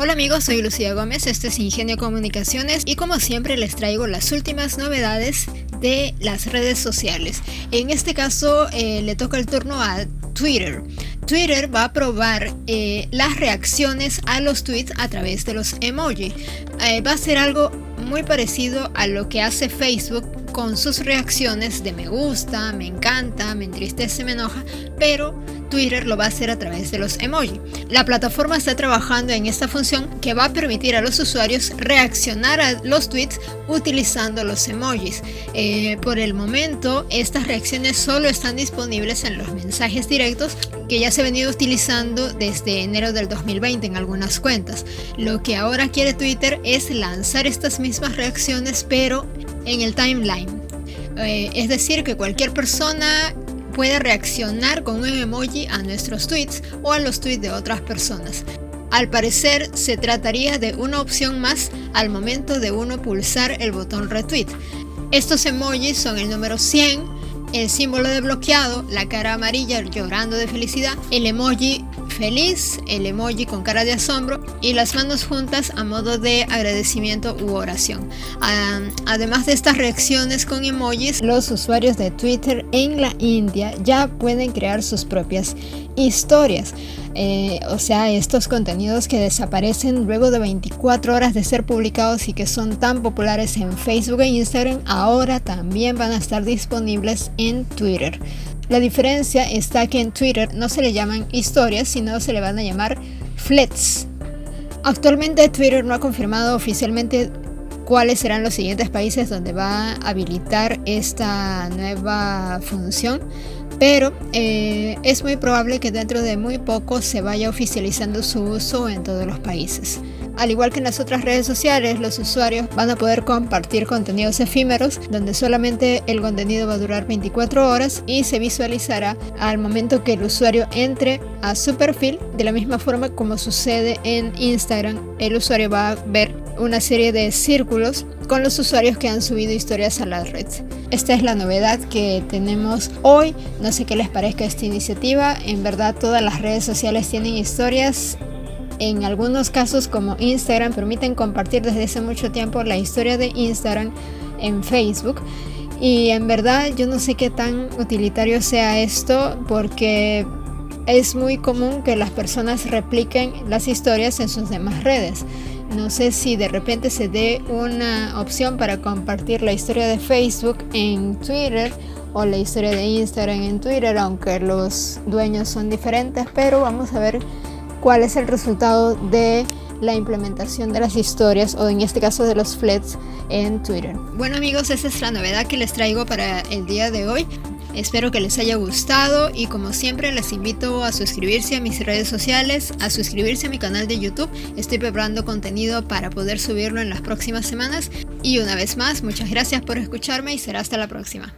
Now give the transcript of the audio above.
Hola amigos, soy Lucía Gómez, esto es Ingenio Comunicaciones y como siempre les traigo las últimas novedades de las redes sociales. En este caso eh, le toca el turno a Twitter. Twitter va a probar eh, las reacciones a los tweets a través de los emoji. Eh, va a ser algo muy parecido a lo que hace Facebook con sus reacciones de me gusta, me encanta, me entristece, me enoja, pero Twitter lo va a hacer a través de los emoji. La plataforma está trabajando en esta función que va a permitir a los usuarios reaccionar a los tweets utilizando los emojis. Eh, por el momento, estas reacciones solo están disponibles en los mensajes directos que ya se ha venido utilizando desde enero del 2020 en algunas cuentas. Lo que ahora quiere Twitter es lanzar estas mismas reacciones pero en el timeline. Eh, es decir, que cualquier persona puede reaccionar con un emoji a nuestros tweets o a los tweets de otras personas. Al parecer se trataría de una opción más al momento de uno pulsar el botón retweet. Estos emojis son el número 100, el símbolo de bloqueado, la cara amarilla llorando de felicidad, el emoji feliz, el emoji con cara de asombro y las manos juntas a modo de agradecimiento u oración. Además de estas reacciones con emojis, los usuarios de Twitter en la India ya pueden crear sus propias historias. Eh, o sea, estos contenidos que desaparecen luego de 24 horas de ser publicados y que son tan populares en Facebook e Instagram, ahora también van a estar disponibles en Twitter. La diferencia está que en Twitter no se le llaman historias, sino se le van a llamar flets. Actualmente Twitter no ha confirmado oficialmente cuáles serán los siguientes países donde va a habilitar esta nueva función, pero eh, es muy probable que dentro de muy poco se vaya oficializando su uso en todos los países. Al igual que en las otras redes sociales, los usuarios van a poder compartir contenidos efímeros donde solamente el contenido va a durar 24 horas y se visualizará al momento que el usuario entre a su perfil de la misma forma como sucede en Instagram. El usuario va a ver una serie de círculos con los usuarios que han subido historias a la red. Esta es la novedad que tenemos hoy. No sé qué les parezca esta iniciativa. En verdad todas las redes sociales tienen historias en algunos casos como Instagram permiten compartir desde hace mucho tiempo la historia de Instagram en Facebook. Y en verdad yo no sé qué tan utilitario sea esto porque es muy común que las personas repliquen las historias en sus demás redes. No sé si de repente se dé una opción para compartir la historia de Facebook en Twitter o la historia de Instagram en Twitter, aunque los dueños son diferentes, pero vamos a ver cuál es el resultado de la implementación de las historias o en este caso de los flets en Twitter. Bueno amigos, esa es la novedad que les traigo para el día de hoy. Espero que les haya gustado y como siempre les invito a suscribirse a mis redes sociales, a suscribirse a mi canal de YouTube. Estoy preparando contenido para poder subirlo en las próximas semanas. Y una vez más, muchas gracias por escucharme y será hasta la próxima.